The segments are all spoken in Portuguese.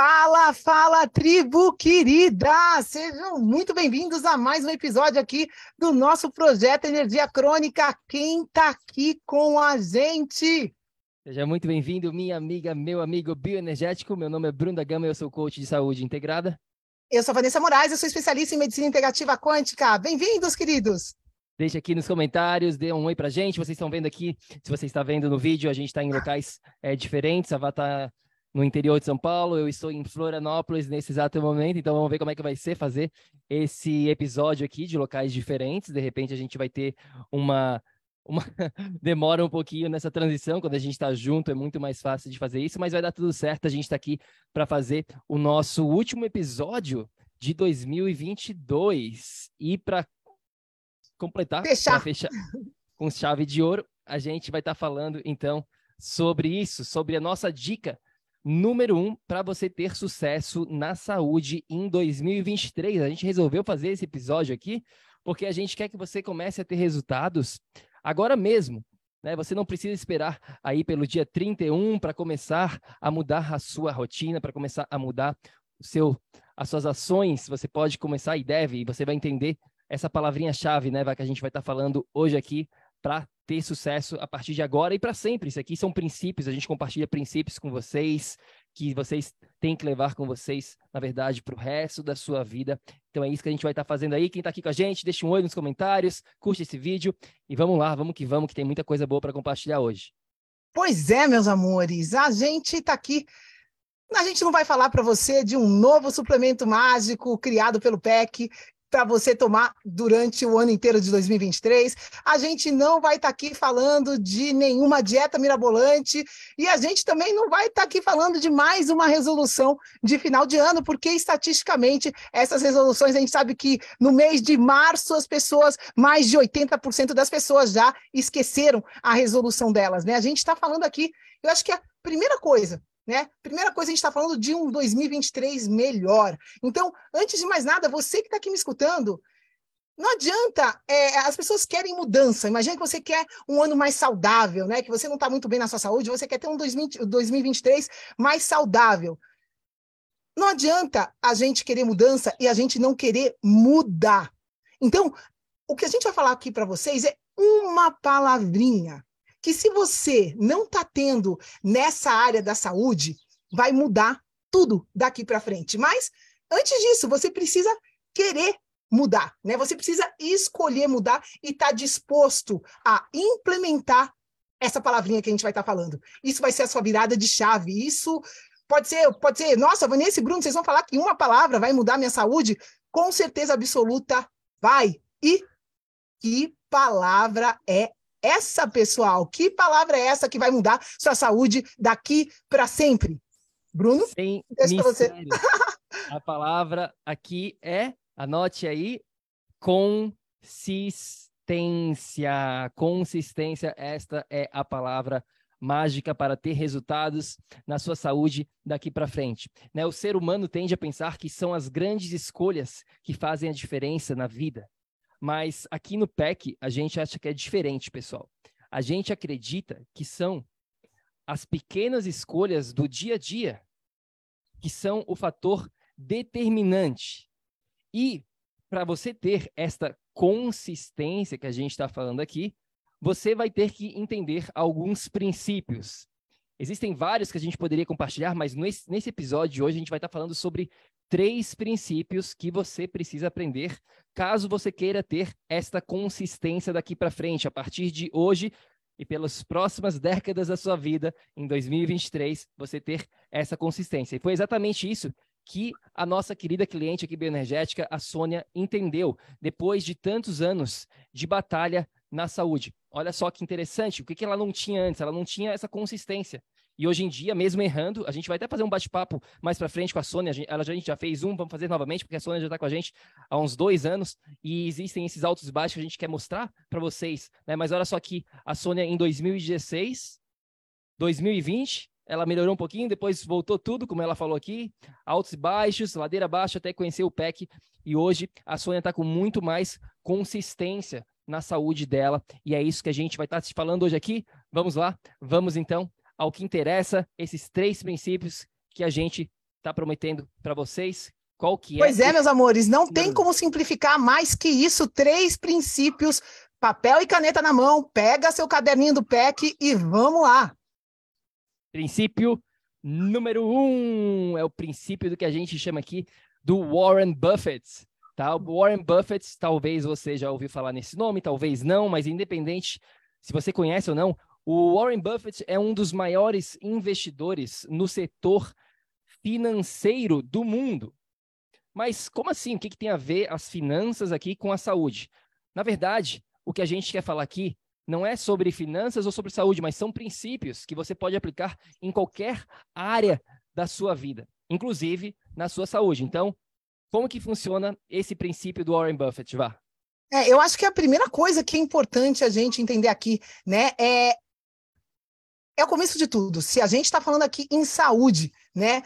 Fala, fala, tribo querida! Sejam muito bem-vindos a mais um episódio aqui do nosso projeto Energia Crônica. Quem tá aqui com a gente? Seja muito bem-vindo, minha amiga, meu amigo bioenergético. Meu nome é Bruno da Gama, eu sou coach de saúde integrada. Eu sou Vanessa Moraes, eu sou especialista em medicina integrativa quântica. Bem-vindos, queridos! Deixe aqui nos comentários, dê um oi pra gente. Vocês estão vendo aqui, se você está vendo no vídeo, a gente está em locais é, diferentes. A Vá tá no interior de São Paulo, eu estou em Florianópolis nesse exato momento, então vamos ver como é que vai ser fazer esse episódio aqui de locais diferentes. De repente a gente vai ter uma uma demora um pouquinho nessa transição, quando a gente está junto é muito mais fácil de fazer isso, mas vai dar tudo certo. A gente está aqui para fazer o nosso último episódio de 2022 e para completar, fechar. fechar com chave de ouro, a gente vai estar tá falando então sobre isso, sobre a nossa dica número um para você ter sucesso na saúde em 2023. A gente resolveu fazer esse episódio aqui porque a gente quer que você comece a ter resultados agora mesmo. Né? Você não precisa esperar aí pelo dia 31 para começar a mudar a sua rotina, para começar a mudar o seu, as suas ações. Você pode começar e deve, e você vai entender essa palavrinha-chave né, que a gente vai estar tá falando hoje aqui para ter sucesso a partir de agora e para sempre. Isso aqui são princípios, a gente compartilha princípios com vocês, que vocês têm que levar com vocês, na verdade, para o resto da sua vida. Então é isso que a gente vai estar tá fazendo aí. Quem está aqui com a gente, deixa um oi nos comentários, curte esse vídeo e vamos lá, vamos que vamos, que tem muita coisa boa para compartilhar hoje. Pois é, meus amores, a gente está aqui a gente não vai falar para você de um novo suplemento mágico criado pelo PEC, para você tomar durante o ano inteiro de 2023. A gente não vai estar tá aqui falando de nenhuma dieta mirabolante e a gente também não vai estar tá aqui falando de mais uma resolução de final de ano, porque estatisticamente essas resoluções a gente sabe que no mês de março as pessoas, mais de 80% das pessoas já esqueceram a resolução delas, né? A gente está falando aqui, eu acho que a primeira coisa né? Primeira coisa, a gente está falando de um 2023 melhor. Então, antes de mais nada, você que está aqui me escutando, não adianta, é, as pessoas querem mudança. Imagina que você quer um ano mais saudável, né? Que você não está muito bem na sua saúde, você quer ter um 2020, 2023 mais saudável. Não adianta a gente querer mudança e a gente não querer mudar. Então, o que a gente vai falar aqui para vocês é uma palavrinha que se você não está tendo nessa área da saúde, vai mudar tudo daqui para frente. Mas antes disso, você precisa querer mudar, né? Você precisa escolher mudar e estar tá disposto a implementar essa palavrinha que a gente vai estar tá falando. Isso vai ser a sua virada de chave. Isso pode ser, pode ser, nossa, Vanessa e Bruno, vocês vão falar que uma palavra vai mudar minha saúde? Com certeza absoluta vai. E que palavra é essa, pessoal, que palavra é essa que vai mudar sua saúde daqui para sempre? Bruno? Sem você. A palavra aqui é, anote aí, consistência. Consistência, esta é a palavra mágica para ter resultados na sua saúde daqui para frente. Né? O ser humano tende a pensar que são as grandes escolhas que fazem a diferença na vida. Mas aqui no PEC, a gente acha que é diferente, pessoal. A gente acredita que são as pequenas escolhas do dia a dia que são o fator determinante. E para você ter esta consistência que a gente está falando aqui, você vai ter que entender alguns princípios. Existem vários que a gente poderia compartilhar, mas nesse, episódio de hoje a gente vai estar falando sobre três princípios que você precisa aprender caso você queira ter esta consistência daqui para frente, a partir de hoje e pelas próximas décadas da sua vida, em 2023, você ter essa consistência. E foi exatamente isso que a nossa querida cliente aqui bioenergética, a Sônia, entendeu depois de tantos anos de batalha na saúde. Olha só que interessante, o que ela não tinha antes? Ela não tinha essa consistência. E hoje em dia, mesmo errando, a gente vai até fazer um bate-papo mais para frente com a Sônia. Ela já, a gente já fez um, vamos fazer novamente, porque a Sônia já está com a gente há uns dois anos e existem esses altos e baixos que a gente quer mostrar para vocês. Né? Mas olha só aqui, a Sônia em 2016, 2020, ela melhorou um pouquinho, depois voltou tudo, como ela falou aqui, altos e baixos, ladeira abaixo, até conhecer o PEC. E hoje a Sônia está com muito mais consistência na saúde dela. E é isso que a gente vai estar tá te falando hoje aqui. Vamos lá, vamos então ao que interessa, esses três princípios que a gente está prometendo para vocês. Qual que é? Pois é, meus amores, não tem como simplificar mais que isso. Três princípios, papel e caneta na mão, pega seu caderninho do PEC e vamos lá. Princípio número um é o princípio do que a gente chama aqui do Warren Buffett. Tá? O Warren Buffett, talvez você já ouviu falar nesse nome, talvez não, mas independente se você conhece ou não, o Warren Buffett é um dos maiores investidores no setor financeiro do mundo. Mas como assim? O que, que tem a ver as finanças aqui com a saúde? Na verdade, o que a gente quer falar aqui não é sobre finanças ou sobre saúde, mas são princípios que você pode aplicar em qualquer área da sua vida, inclusive na sua saúde. Então, como que funciona esse princípio do Warren Buffett, Vá? É, eu acho que a primeira coisa que é importante a gente entender aqui, né, é é o começo de tudo. Se a gente está falando aqui em saúde, né?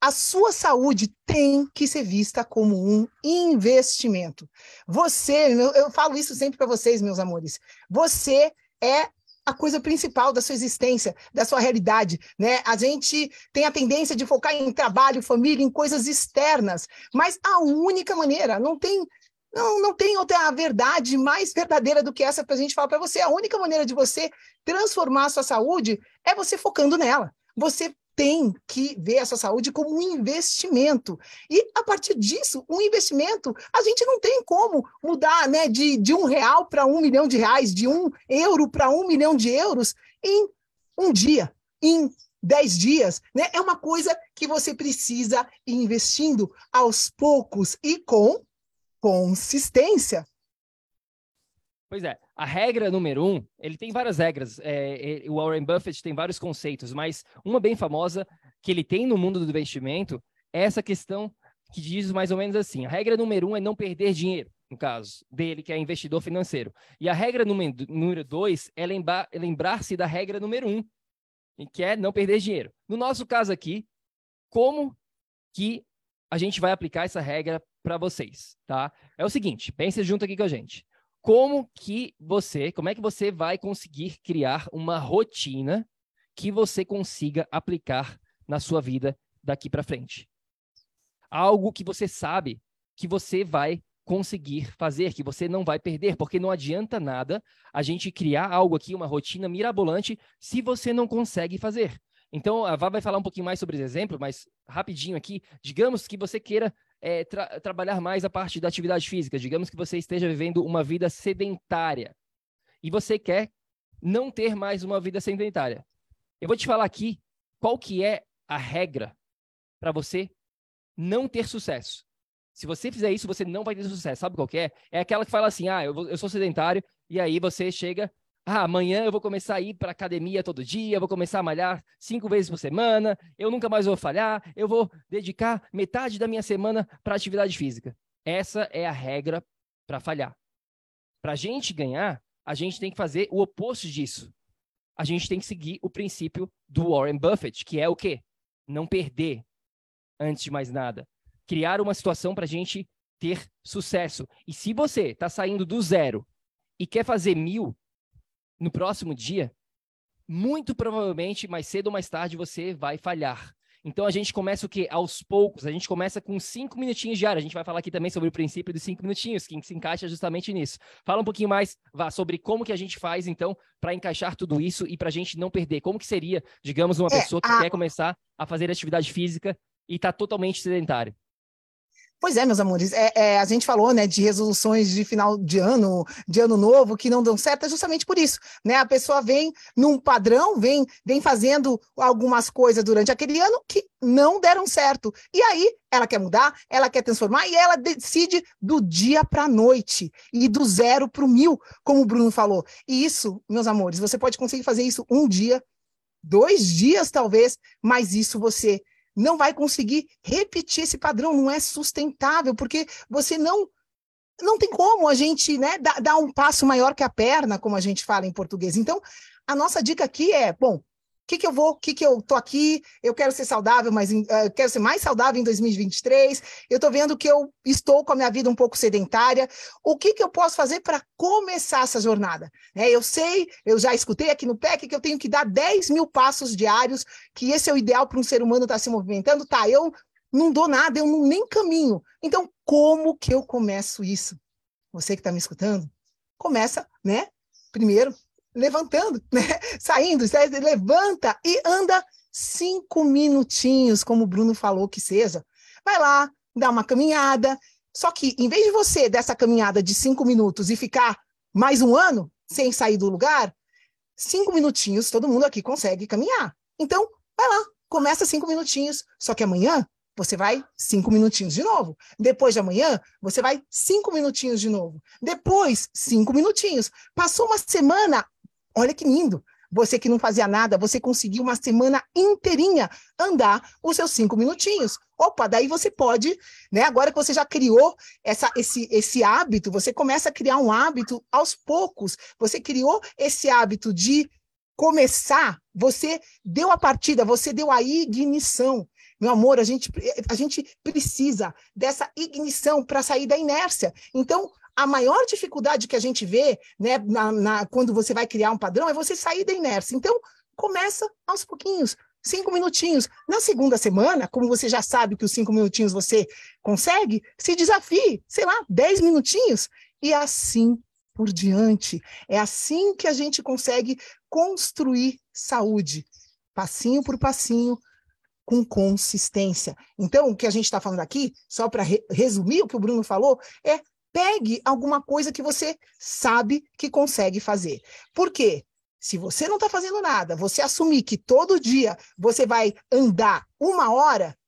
A sua saúde tem que ser vista como um investimento. Você, eu, falo isso sempre para vocês, meus amores. Você é a coisa principal da sua existência, da sua realidade, né? A gente tem a tendência de focar em trabalho, família, em coisas externas, mas a única maneira, não tem não, não tem outra verdade mais verdadeira do que essa para a gente falar para você. A única maneira de você transformar a sua saúde é você focando nela. Você tem que ver a sua saúde como um investimento. E, a partir disso, um investimento, a gente não tem como mudar né, de, de um real para um milhão de reais, de um euro para um milhão de euros em um dia, em dez dias. Né? É uma coisa que você precisa ir investindo aos poucos e com consistência. Pois é, a regra número um, ele tem várias regras. É, é, o Warren Buffett tem vários conceitos, mas uma bem famosa que ele tem no mundo do investimento é essa questão que diz mais ou menos assim: a regra número um é não perder dinheiro, no caso dele, que é investidor financeiro. E a regra número, dois é lembrar, lembrar-se da regra número um, que é não perder dinheiro. No nosso caso aqui, como que a gente vai aplicar essa regra para vocês, tá? É o seguinte, pense junto aqui com a gente. Como que você, como é que você vai conseguir criar uma rotina que você consiga aplicar na sua vida daqui para frente? Algo que você sabe que você vai conseguir fazer, que você não vai perder, porque não adianta nada a gente criar algo aqui, uma rotina mirabolante, se você não consegue fazer. Então, a Vá vai falar um pouquinho mais sobre esse exemplo, mas rapidinho aqui, digamos que você queira é, tra trabalhar mais a parte da atividade física. Digamos que você esteja vivendo uma vida sedentária e você quer não ter mais uma vida sedentária. Eu vou te falar aqui qual que é a regra para você não ter sucesso. Se você fizer isso, você não vai ter sucesso. Sabe qual que é? É aquela que fala assim, ah, eu, eu sou sedentário, e aí você chega ah, amanhã eu vou começar a ir para academia todo dia, vou começar a malhar cinco vezes por semana, eu nunca mais vou falhar, eu vou dedicar metade da minha semana para atividade física. Essa é a regra para falhar. Para a gente ganhar, a gente tem que fazer o oposto disso. A gente tem que seguir o princípio do Warren Buffett, que é o quê? Não perder antes de mais nada. Criar uma situação para a gente ter sucesso. E se você está saindo do zero e quer fazer mil, no próximo dia, muito provavelmente, mais cedo ou mais tarde, você vai falhar. Então a gente começa o quê? Aos poucos. A gente começa com cinco minutinhos diário. A gente vai falar aqui também sobre o princípio dos cinco minutinhos, que se encaixa justamente nisso. Fala um pouquinho mais, Vá, sobre como que a gente faz, então, para encaixar tudo isso e para a gente não perder. Como que seria, digamos, uma é, pessoa que a... quer começar a fazer atividade física e está totalmente sedentário? Pois é, meus amores, é, é, a gente falou, né, de resoluções de final de ano, de ano novo, que não dão certo, é justamente por isso, né? A pessoa vem num padrão, vem, vem fazendo algumas coisas durante aquele ano que não deram certo. E aí ela quer mudar, ela quer transformar e ela decide do dia para a noite e do zero para o mil, como o Bruno falou. E isso, meus amores, você pode conseguir fazer isso um dia, dois dias talvez, mas isso você não vai conseguir repetir esse padrão, não é sustentável, porque você não não tem como a gente né, dar, dar um passo maior que a perna, como a gente fala em português. Então, a nossa dica aqui é, bom, que, que eu vou, o que, que eu tô aqui, eu quero ser saudável, mas uh, quero ser mais saudável em 2023, eu estou vendo que eu estou com a minha vida um pouco sedentária, o que, que eu posso fazer para começar essa jornada? É, eu sei, eu já escutei aqui no PEC que eu tenho que dar 10 mil passos diários, que esse é o ideal para um ser humano estar tá se movimentando, tá, eu não dou nada, eu não, nem caminho, então como que eu começo isso? Você que está me escutando, começa, né, primeiro, levantando, né? Saindo, levanta e anda cinco minutinhos, como o Bruno falou que seja. Vai lá, dá uma caminhada. Só que, em vez de você dessa caminhada de cinco minutos e ficar mais um ano sem sair do lugar, cinco minutinhos todo mundo aqui consegue caminhar. Então, vai lá, começa cinco minutinhos. Só que amanhã você vai cinco minutinhos de novo. Depois de amanhã, você vai cinco minutinhos de novo. Depois, cinco minutinhos. Passou uma semana, Olha que lindo. Você que não fazia nada, você conseguiu uma semana inteirinha andar os seus cinco minutinhos. Opa, daí você pode, né? Agora que você já criou essa, esse, esse hábito, você começa a criar um hábito aos poucos. Você criou esse hábito de começar, você deu a partida, você deu a ignição. Meu amor, a gente, a gente precisa dessa ignição para sair da inércia. Então, a maior dificuldade que a gente vê, né, na, na, quando você vai criar um padrão, é você sair da inércia. Então, começa aos pouquinhos, cinco minutinhos. Na segunda semana, como você já sabe que os cinco minutinhos você consegue, se desafie, sei lá, dez minutinhos, e assim por diante. É assim que a gente consegue construir saúde, passinho por passinho, com consistência. Então, o que a gente está falando aqui, só para re resumir o que o Bruno falou, é pegue alguma coisa que você sabe que consegue fazer. Por quê? Se você não está fazendo nada, você assumir que todo dia você vai andar uma hora,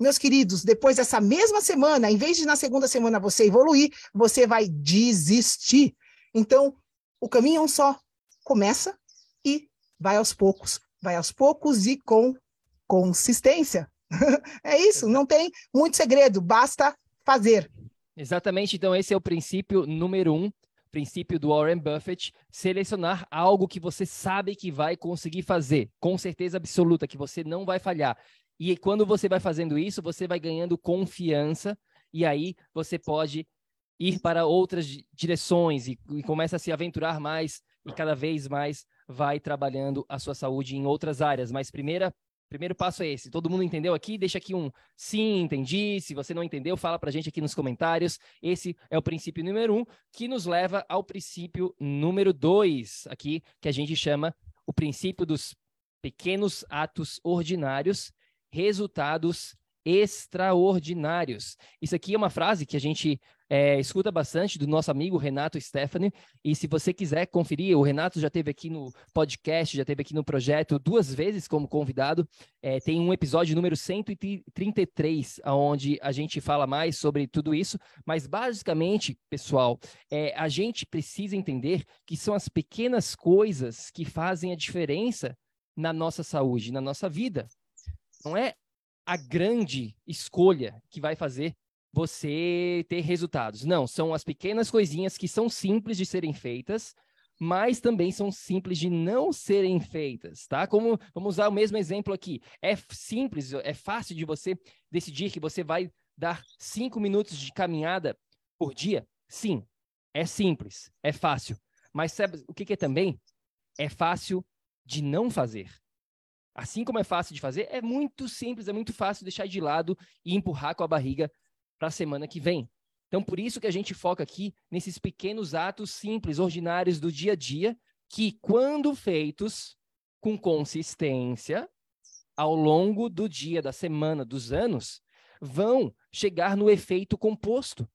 meus queridos, depois dessa mesma semana, em vez de na segunda semana você evoluir, você vai desistir. Então, o caminho é um só. Começa e vai aos poucos. Vai aos poucos e com consistência. é isso, não tem muito segredo, basta fazer. Exatamente, então esse é o princípio número um, princípio do Warren Buffett, selecionar algo que você sabe que vai conseguir fazer, com certeza absoluta, que você não vai falhar. E quando você vai fazendo isso, você vai ganhando confiança, e aí você pode ir para outras direções e, e começa a se aventurar mais e cada vez mais vai trabalhando a sua saúde em outras áreas. Mas primeira Primeiro passo é esse. Todo mundo entendeu aqui? Deixa aqui um sim, entendi. Se você não entendeu, fala para a gente aqui nos comentários. Esse é o princípio número um, que nos leva ao princípio número dois, aqui, que a gente chama o princípio dos pequenos atos ordinários, resultados extraordinários. Isso aqui é uma frase que a gente é, escuta bastante do nosso amigo Renato Stephanie. E se você quiser conferir, o Renato já teve aqui no podcast, já teve aqui no projeto duas vezes como convidado. É, tem um episódio número 133, onde a gente fala mais sobre tudo isso. Mas basicamente, pessoal, é, a gente precisa entender que são as pequenas coisas que fazem a diferença na nossa saúde, na nossa vida. Não é a grande escolha que vai fazer você ter resultados. Não, são as pequenas coisinhas que são simples de serem feitas, mas também são simples de não serem feitas, tá? Como vamos usar o mesmo exemplo aqui. É simples, é fácil de você decidir que você vai dar cinco minutos de caminhada por dia? Sim, é simples, é fácil. Mas sabe o que, que é também? é fácil de não fazer. Assim como é fácil de fazer, é muito simples, é muito fácil deixar de lado e empurrar com a barriga para a semana que vem. Então, por isso que a gente foca aqui nesses pequenos atos simples, ordinários do dia a dia, que, quando feitos com consistência, ao longo do dia, da semana, dos anos, vão chegar no efeito composto.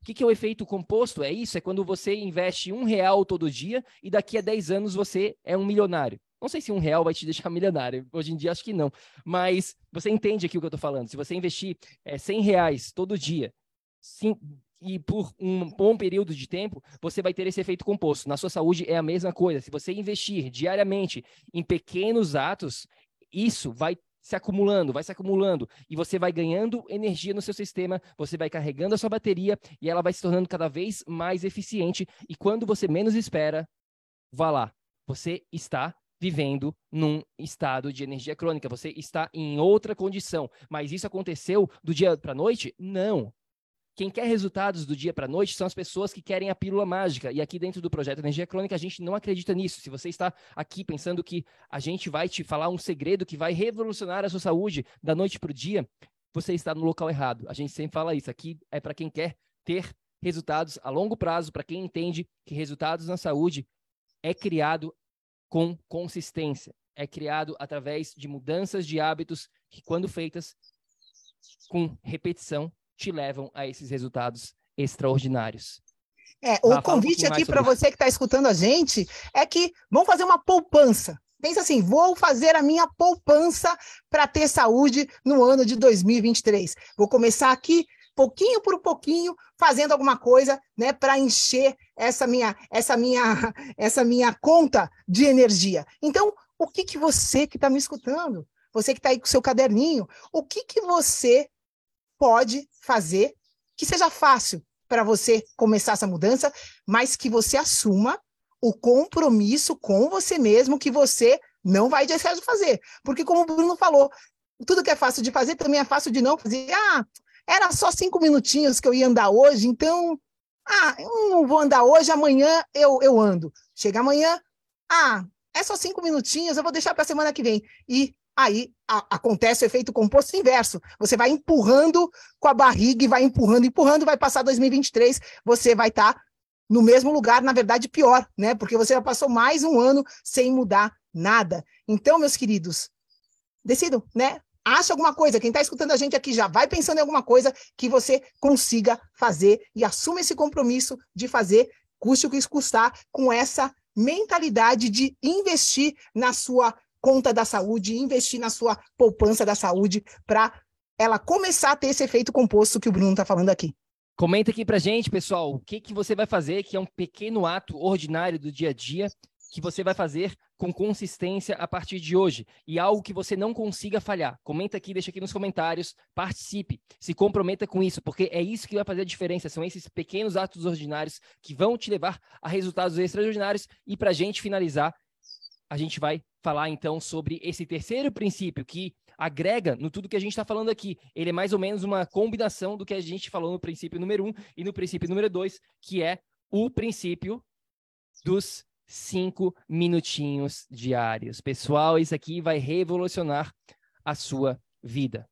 O que, que é o efeito composto? É isso, é quando você investe um real todo dia e daqui a 10 anos você é um milionário. Não sei se um real vai te deixar milionário. Hoje em dia acho que não. Mas você entende aqui o que eu estou falando. Se você investir é, 100 reais todo dia sim, e por um bom período de tempo, você vai ter esse efeito composto. Na sua saúde é a mesma coisa. Se você investir diariamente em pequenos atos, isso vai se acumulando, vai se acumulando, e você vai ganhando energia no seu sistema, você vai carregando a sua bateria e ela vai se tornando cada vez mais eficiente. E quando você menos espera, vá lá, você está vivendo num estado de energia crônica, você está em outra condição. Mas isso aconteceu do dia para a noite? Não. Quem quer resultados do dia para a noite são as pessoas que querem a pílula mágica. E aqui dentro do projeto Energia Crônica, a gente não acredita nisso. Se você está aqui pensando que a gente vai te falar um segredo que vai revolucionar a sua saúde da noite para o dia, você está no local errado. A gente sempre fala isso. Aqui é para quem quer ter resultados a longo prazo, para quem entende que resultados na saúde é criado com consistência. É criado através de mudanças de hábitos que, quando feitas com repetição, te levam a esses resultados extraordinários. É, o convite um aqui para você que está escutando a gente é que vamos fazer uma poupança. Pensa assim, vou fazer a minha poupança para ter saúde no ano de 2023. Vou começar aqui pouquinho por pouquinho, fazendo alguma coisa, né, para encher essa minha, essa minha, essa minha conta de energia. Então, o que que você que está me escutando, você que está aí com o seu caderninho, o que que você pode fazer que seja fácil para você começar essa mudança, mas que você assuma o compromisso com você mesmo que você não vai deixar de fazer. Porque, como o Bruno falou, tudo que é fácil de fazer também é fácil de não fazer. Ah, era só cinco minutinhos que eu ia andar hoje, então, ah, eu não vou andar hoje, amanhã eu, eu ando. Chega amanhã, ah, é só cinco minutinhos, eu vou deixar para a semana que vem. E aí a, acontece o efeito composto inverso. Você vai empurrando com a barriga e vai empurrando, empurrando, vai passar 2023, você vai estar tá no mesmo lugar, na verdade, pior, né? Porque você já passou mais um ano sem mudar nada. Então, meus queridos, decidam, né? Acha alguma coisa. Quem está escutando a gente aqui já vai pensando em alguma coisa que você consiga fazer e assuma esse compromisso de fazer, custe o que custar, com essa mentalidade de investir na sua conta da saúde, investir na sua poupança da saúde para ela começar a ter esse efeito composto que o Bruno está falando aqui. Comenta aqui pra gente, pessoal, o que, que você vai fazer, que é um pequeno ato ordinário do dia a dia, que você vai fazer com consistência a partir de hoje e algo que você não consiga falhar. Comenta aqui, deixa aqui nos comentários, participe, se comprometa com isso, porque é isso que vai fazer a diferença. São esses pequenos atos ordinários que vão te levar a resultados extraordinários. E para a gente finalizar, a gente vai falar então sobre esse terceiro princípio que agrega no tudo que a gente está falando aqui. Ele é mais ou menos uma combinação do que a gente falou no princípio número um e no princípio número dois, que é o princípio dos cinco minutinhos diários. Pessoal, isso aqui vai revolucionar a sua vida.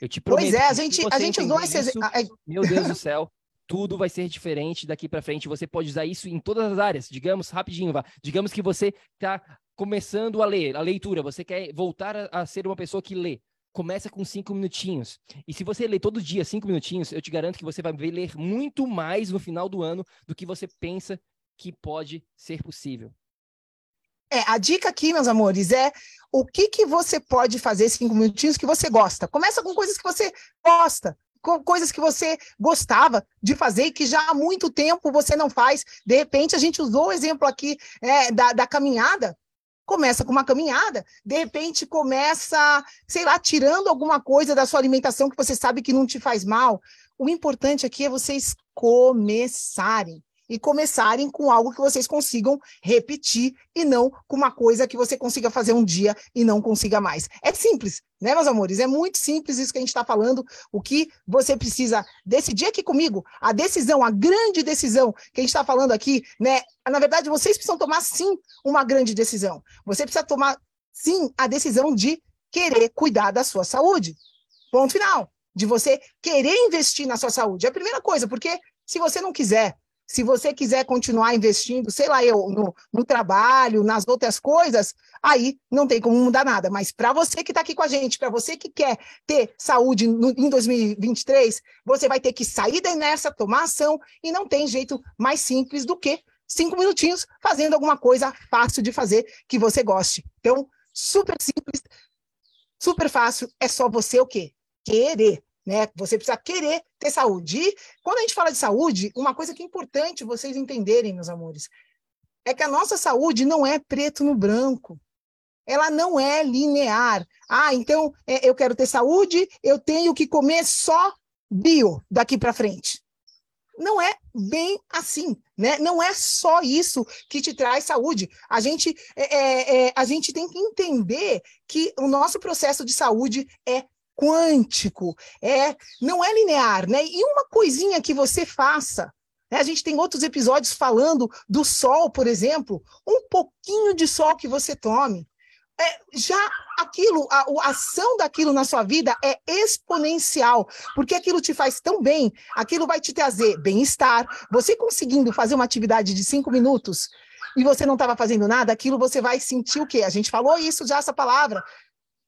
Eu te prometo. Pois é, a gente, a gente usou esse isso, Meu Deus do céu, tudo vai ser diferente daqui para frente. Você pode usar isso em todas as áreas. Digamos, rapidinho, vá. Digamos que você está começando a ler, a leitura. Você quer voltar a, a ser uma pessoa que lê começa com cinco minutinhos. E se você ler todo dia cinco minutinhos, eu te garanto que você vai ler muito mais no final do ano do que você pensa que pode ser possível. É, a dica aqui, meus amores, é o que, que você pode fazer cinco minutinhos que você gosta. Começa com coisas que você gosta, com coisas que você gostava de fazer e que já há muito tempo você não faz. De repente, a gente usou o exemplo aqui é, da, da caminhada. Começa com uma caminhada, de repente começa, sei lá, tirando alguma coisa da sua alimentação que você sabe que não te faz mal. O importante aqui é vocês começarem e começarem com algo que vocês consigam repetir e não com uma coisa que você consiga fazer um dia e não consiga mais. É simples, né, meus amores? É muito simples isso que a gente está falando. O que você precisa decidir aqui comigo, a decisão, a grande decisão que a gente está falando aqui, né? Na verdade, vocês precisam tomar sim uma grande decisão. Você precisa tomar sim a decisão de querer cuidar da sua saúde. Ponto final. De você querer investir na sua saúde. É a primeira coisa, porque se você não quiser, se você quiser continuar investindo, sei lá, eu, no, no trabalho, nas outras coisas, aí não tem como mudar nada. Mas para você que está aqui com a gente, para você que quer ter saúde no, em 2023, você vai ter que sair da inércia, tomar ação, e não tem jeito mais simples do que cinco minutinhos fazendo alguma coisa fácil de fazer que você goste. Então, super simples, super fácil, é só você o quê? Querer né? Você precisa querer ter saúde. E quando a gente fala de saúde, uma coisa que é importante vocês entenderem, meus amores, é que a nossa saúde não é preto no branco. Ela não é linear. Ah, então é, eu quero ter saúde, eu tenho que comer só bio daqui para frente. Não é bem assim, né? Não é só isso que te traz saúde. A gente, é, é, é a gente tem que entender que o nosso processo de saúde é quântico, é, não é linear, né? E uma coisinha que você faça, né? a gente tem outros episódios falando do sol, por exemplo, um pouquinho de sol que você tome, é, já aquilo, a, a, ação daquilo na sua vida é exponencial, porque aquilo te faz tão bem, aquilo vai te trazer bem-estar. Você conseguindo fazer uma atividade de cinco minutos e você não estava fazendo nada, aquilo você vai sentir o quê? A gente falou isso já, essa palavra,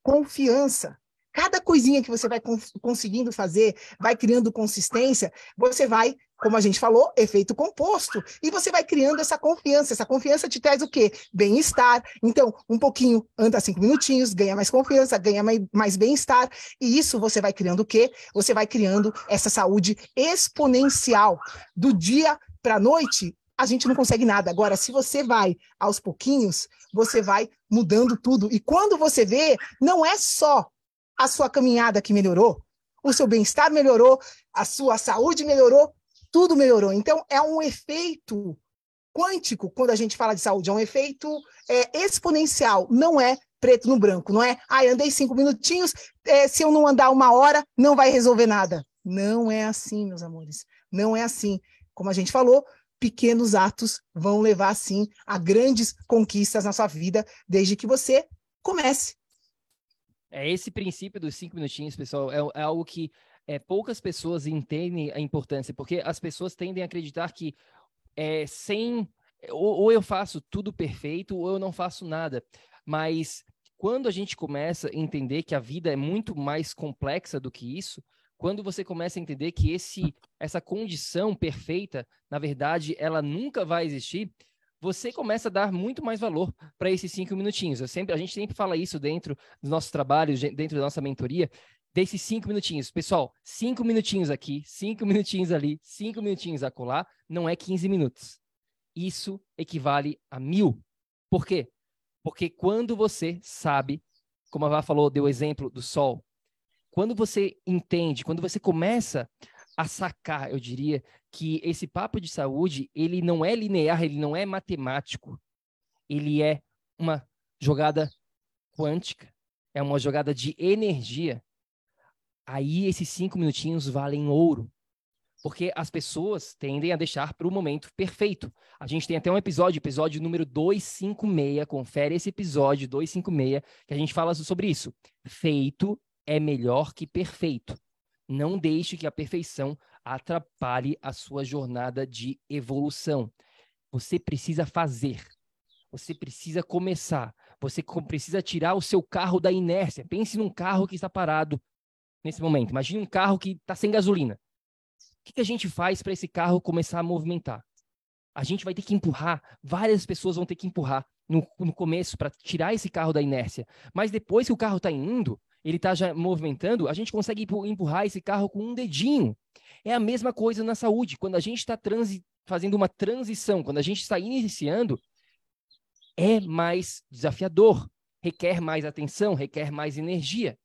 confiança. Cada coisinha que você vai conseguindo fazer, vai criando consistência, você vai, como a gente falou, efeito composto. E você vai criando essa confiança. Essa confiança te traz o quê? Bem-estar. Então, um pouquinho, anda cinco minutinhos, ganha mais confiança, ganha mais, mais bem-estar. E isso você vai criando o quê? Você vai criando essa saúde exponencial. Do dia para a noite, a gente não consegue nada. Agora, se você vai aos pouquinhos, você vai mudando tudo. E quando você vê, não é só a sua caminhada que melhorou, o seu bem-estar melhorou, a sua saúde melhorou, tudo melhorou. Então, é um efeito quântico quando a gente fala de saúde, é um efeito é, exponencial, não é preto no branco, não é, ah, andei cinco minutinhos, é, se eu não andar uma hora, não vai resolver nada. Não é assim, meus amores, não é assim. Como a gente falou, pequenos atos vão levar, sim, a grandes conquistas na sua vida, desde que você comece. É esse princípio dos cinco minutinhos, pessoal, é, é algo que é, poucas pessoas entendem a importância, porque as pessoas tendem a acreditar que é, sem ou, ou eu faço tudo perfeito ou eu não faço nada. Mas quando a gente começa a entender que a vida é muito mais complexa do que isso, quando você começa a entender que esse, essa condição perfeita, na verdade, ela nunca vai existir, você começa a dar muito mais valor para esses cinco minutinhos. Eu sempre, a gente sempre fala isso dentro dos nossos trabalhos, dentro da nossa mentoria, desses cinco minutinhos. Pessoal, cinco minutinhos aqui, cinco minutinhos ali, cinco minutinhos acolá, não é 15 minutos. Isso equivale a mil. Por quê? Porque quando você sabe, como a Vá falou, deu o exemplo do sol, quando você entende, quando você começa a sacar, eu diria, que esse papo de saúde, ele não é linear, ele não é matemático. Ele é uma jogada quântica, é uma jogada de energia. Aí esses cinco minutinhos valem ouro. Porque as pessoas tendem a deixar para o momento perfeito. A gente tem até um episódio, episódio número 256, confere esse episódio 256, que a gente fala sobre isso. Feito é melhor que perfeito. Não deixe que a perfeição atrapalhe a sua jornada de evolução. Você precisa fazer. Você precisa começar. Você precisa tirar o seu carro da inércia. Pense num carro que está parado nesse momento. Imagine um carro que está sem gasolina. O que, a gente faz para esse carro começar a movimentar? A gente vai ter que empurrar, várias pessoas vão ter que empurrar no, no começo para tirar esse carro da inércia. Mas depois que o carro está indo, ele está já movimentando, a gente consegue empurrar esse carro com um dedinho. É a mesma coisa na saúde. Quando a gente está fazendo uma transição, quando a gente está iniciando, é mais desafiador, requer mais atenção, requer mais energia.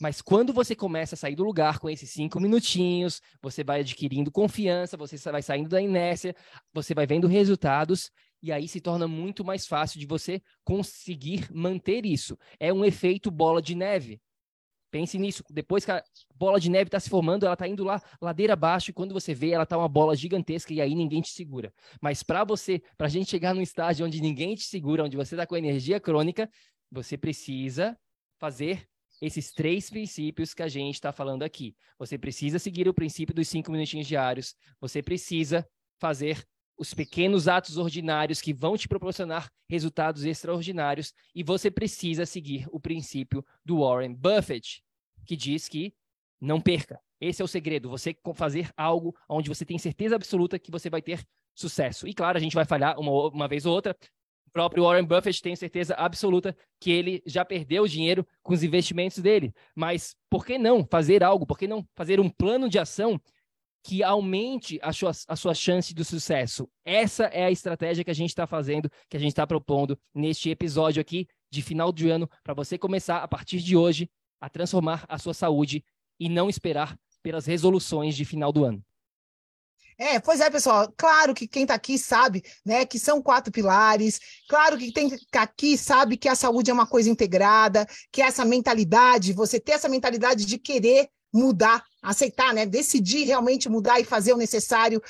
Mas quando você começa a sair do lugar com esses cinco minutinhos, você vai adquirindo confiança, você vai saindo da inércia, você vai vendo resultados, e aí se torna muito mais fácil de você conseguir manter isso. É um efeito bola de neve. Pense nisso. Depois que a bola de neve está se formando, ela está indo lá ladeira abaixo, e quando você vê, ela está uma bola gigantesca e aí ninguém te segura. Mas para você, para a gente chegar num estágio onde ninguém te segura, onde você está com energia crônica, você precisa fazer esses três princípios que a gente está falando aqui. Você precisa seguir o princípio dos cinco minutinhos diários, você precisa fazer os pequenos atos ordinários que vão te proporcionar resultados extraordinários e você precisa seguir o princípio do Warren Buffett, que diz que não perca. Esse é o segredo, você fazer algo onde você tem certeza absoluta que você vai ter sucesso. E claro, a gente vai falhar uma, uma vez ou outra, próprio Warren Buffett tem certeza absoluta que ele já perdeu dinheiro com os investimentos dele. Mas por que não fazer algo? Por que não fazer um plano de ação que aumente a sua, a sua chance do sucesso? Essa é a estratégia que a gente está fazendo, que a gente está propondo neste episódio aqui de final de ano, para você começar a partir de hoje a transformar a sua saúde e não esperar pelas resoluções de final do ano. É, pois é, pessoal. Claro que quem está aqui sabe, né, que são quatro pilares. Claro que quem está aqui sabe que a saúde é uma coisa integrada, que essa mentalidade, você ter essa mentalidade de querer mudar, aceitar, né, decidir realmente mudar e fazer o necessário.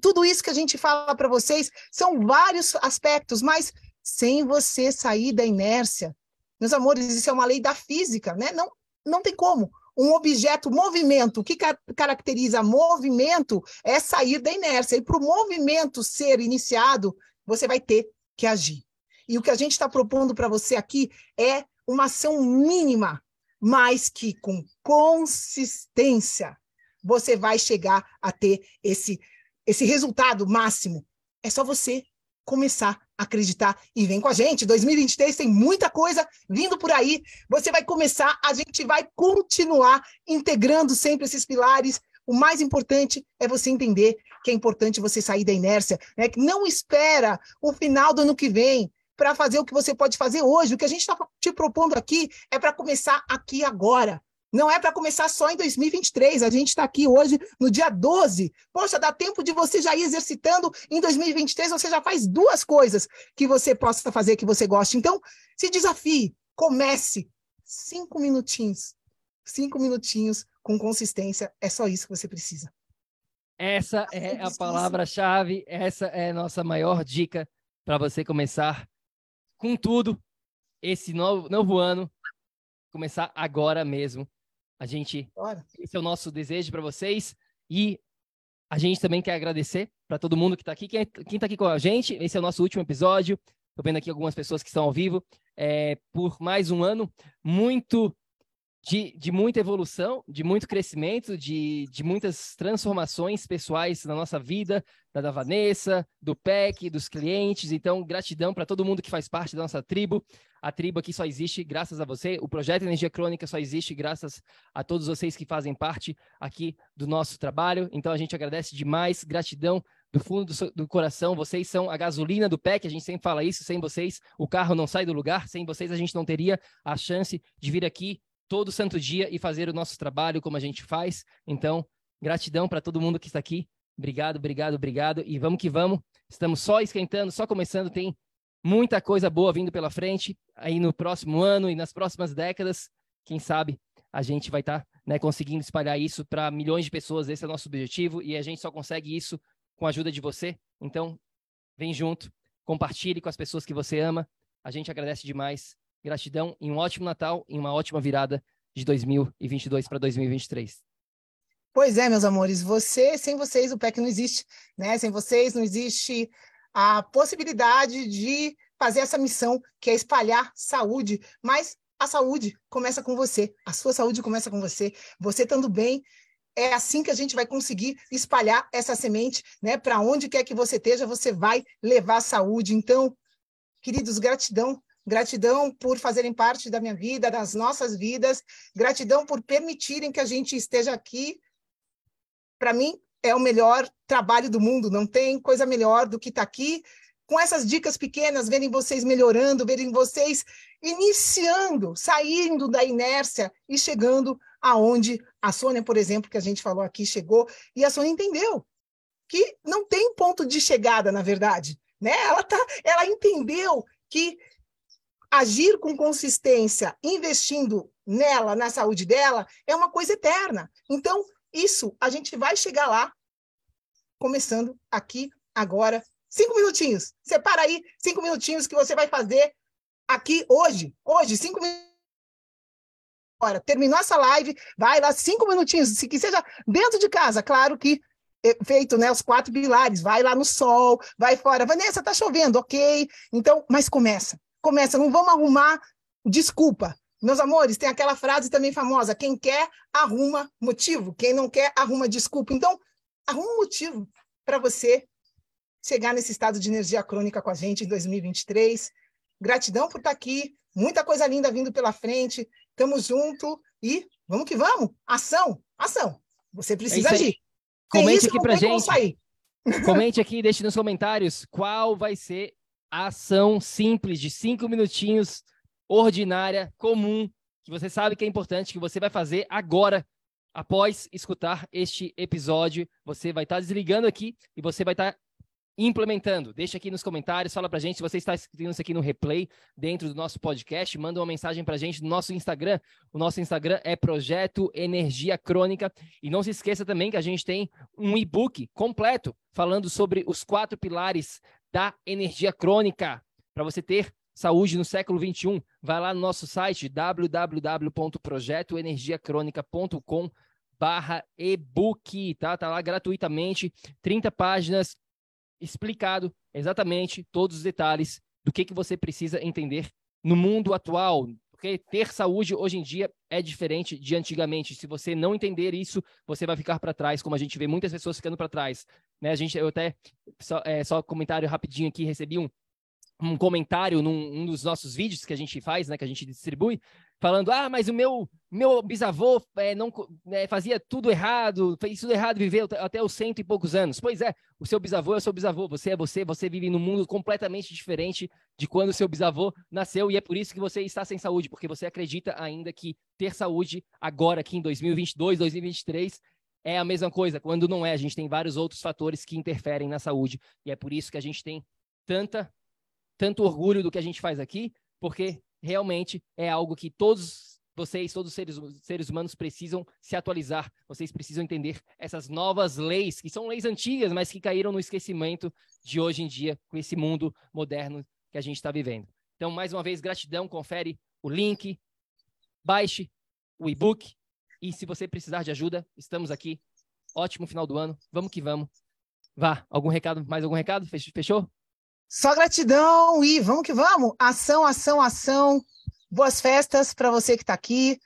Tudo isso que a gente fala para vocês são vários aspectos, mas sem você sair da inércia. Meus amores, isso é uma lei da física, né? Não, não tem como um objeto, movimento, o que car caracteriza movimento é sair da inércia. E para o movimento ser iniciado, você vai ter que agir. E o que a gente está propondo para você aqui é uma ação mínima, mas que com consistência você vai chegar a ter esse, esse resultado máximo. É só você começar a acreditar e vem com a gente. 2023 tem muita coisa vindo por aí. Você vai começar, a gente vai continuar integrando sempre esses pilares. O mais importante é você entender que é importante você sair da inércia, né? Que não espera o final do ano que vem para fazer o que você pode fazer hoje. O que a gente está te propondo aqui é para começar aqui agora. Não é para começar só em 2023. A gente está aqui hoje no dia 12. Poxa, dá tempo de você já ir exercitando em 2023. Você já faz duas coisas que você possa fazer que você goste. Então, se desafie, comece. Cinco minutinhos. Cinco minutinhos com consistência. É só isso que você precisa. Essa é a palavra-chave. Essa é a nossa maior dica para você começar com tudo esse novo, novo ano. Começar agora mesmo a gente, Bora. esse é o nosso desejo para vocês e a gente também quer agradecer para todo mundo que está aqui. Quem está aqui com a gente, esse é o nosso último episódio. Estou vendo aqui algumas pessoas que estão ao vivo. É, por mais um ano muito de, de muita evolução, de muito crescimento, de, de muitas transformações pessoais na nossa vida, da, da Vanessa, do PEC, dos clientes. Então, gratidão para todo mundo que faz parte da nossa tribo. A tribo aqui só existe graças a você. O projeto Energia Crônica só existe graças a todos vocês que fazem parte aqui do nosso trabalho. Então, a gente agradece demais. Gratidão do fundo do, do, coração. Vocês são a gasolina do PEC, a gente sempre fala isso. Sem vocês, o carro não sai do lugar. Sem vocês, a gente não teria a chance de vir aqui todo santo dia e fazer o nosso trabalho como a gente faz. Então, gratidão para todo mundo que está aqui. Obrigado, obrigado, obrigado. E vamos que vamos. Estamos só esquentando, só começando. Tem muita coisa boa vindo pela frente aí no próximo ano e nas próximas décadas. Quem sabe a gente vai estar tá, né, conseguindo espalhar isso para milhões de pessoas. Esse é o nosso objetivo e a gente só consegue isso com a ajuda de você. Então, vem junto, compartilhe com as pessoas que você ama. A gente agradece demais Gratidão e um ótimo Natal e uma ótima virada de 2022 para 2023. Pois é, meus amores, você, sem vocês o PEC não existe, né? Sem vocês não existe a possibilidade de fazer essa missão que é espalhar saúde, mas a saúde começa com você, a sua saúde começa com você. Você estando bem, é assim que a gente vai conseguir espalhar essa semente, né? Para onde quer que você esteja, você vai levar saúde. Então, queridos, gratidão Gratidão por fazerem parte da minha vida, das nossas vidas. Gratidão por permitirem que a gente esteja aqui. Para mim, é o melhor trabalho do mundo. Não tem coisa melhor do que estar tá aqui com essas dicas pequenas, verem vocês melhorando, verem vocês iniciando, saindo da inércia e chegando aonde a Sônia, por exemplo, que a gente falou aqui, chegou, e a Sônia entendeu que não tem ponto de chegada, na verdade. Né? Ela, tá, ela entendeu que agir com consistência, investindo nela, na saúde dela, é uma coisa eterna. Então, isso a gente vai chegar lá, começando aqui, agora, Cinco minutinhos. Separa aí cinco minutinhos que você vai fazer aqui hoje. Hoje, cinco minutos. Agora, terminou essa live, vai lá, cinco minutinhos, se que seja dentro de casa, claro que é feito, né, os quatro pilares, vai lá no sol, vai fora. Vanessa, tá chovendo, ok. Então, mas começa, começa, não vamos arrumar desculpa. Meus amores, tem aquela frase também famosa: quem quer, arruma motivo, quem não quer, arruma desculpa. Então, arruma um motivo para você chegar nesse estado de energia crônica com a gente em 2023. Gratidão por estar aqui, muita coisa linda vindo pela frente. Tamo junto e vamos que vamos. Ação, ação. Você precisa é agir. Comente isso, aqui pra gente. Comente aqui, deixe nos comentários qual vai ser ação simples de cinco minutinhos, ordinária, comum, que você sabe que é importante, que você vai fazer agora, após escutar este episódio. Você vai estar desligando aqui e você vai estar implementando. Deixa aqui nos comentários, fala pra gente se você está assistindo isso aqui no replay dentro do nosso podcast, manda uma mensagem pra gente no nosso Instagram. O nosso Instagram é Projeto Energia Crônica. E não se esqueça também que a gente tem um e-book completo falando sobre os quatro pilares da energia crônica para você ter saúde no século 21. Vai lá no nosso site www.projetoenergiacronica.com barra e-book, tá? Tá lá gratuitamente, 30 páginas explicado exatamente todos os detalhes do que, que você precisa entender no mundo atual. Porque ter saúde hoje em dia é diferente de antigamente. Se você não entender isso, você vai ficar para trás, como a gente vê muitas pessoas ficando para trás. Né? A gente, eu até, só, é, só comentário rapidinho aqui, recebi um, um comentário num um dos nossos vídeos que a gente faz, né, que a gente distribui, falando: ah, mas o meu meu bisavô é, não é, fazia tudo errado, fez tudo errado, viveu até os cento e poucos anos. Pois é, o seu bisavô é o seu bisavô, você é você, você vive num mundo completamente diferente de quando o seu bisavô nasceu e é por isso que você está sem saúde, porque você acredita ainda que ter saúde agora, aqui em 2022, 2023, é a mesma coisa, quando não é. A gente tem vários outros fatores que interferem na saúde e é por isso que a gente tem tanta tanto orgulho do que a gente faz aqui, porque realmente é algo que todos vocês, todos os seres, seres humanos precisam se atualizar. Vocês precisam entender essas novas leis, que são leis antigas, mas que caíram no esquecimento de hoje em dia, com esse mundo moderno que a gente está vivendo. Então, mais uma vez, gratidão. Confere o link, baixe o e-book. E se você precisar de ajuda, estamos aqui. Ótimo final do ano. Vamos que vamos. Vá, algum recado? Mais algum recado? Fechou? Só gratidão e vamos que vamos. Ação, ação, ação. Boas festas para você que está aqui.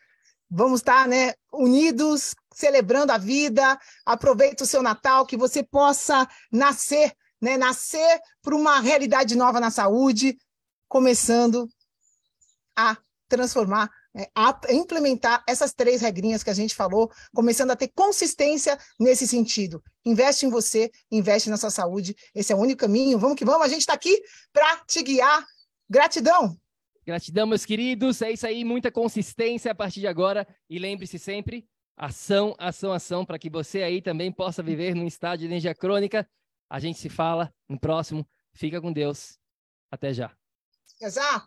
Vamos estar tá, né, unidos, celebrando a vida. Aproveita o seu Natal, que você possa nascer, né, nascer para uma realidade nova na saúde, começando a transformar é, a implementar essas três regrinhas que a gente falou, começando a ter consistência nesse sentido. Investe em você, investe na sua saúde. Esse é o único caminho. Vamos que vamos. A gente está aqui para te guiar. Gratidão. Gratidão, meus queridos. É isso aí. Muita consistência a partir de agora. E lembre-se sempre: ação, ação, ação, para que você aí também possa viver num estado de energia crônica. A gente se fala no próximo. Fica com Deus. Até já. Até já.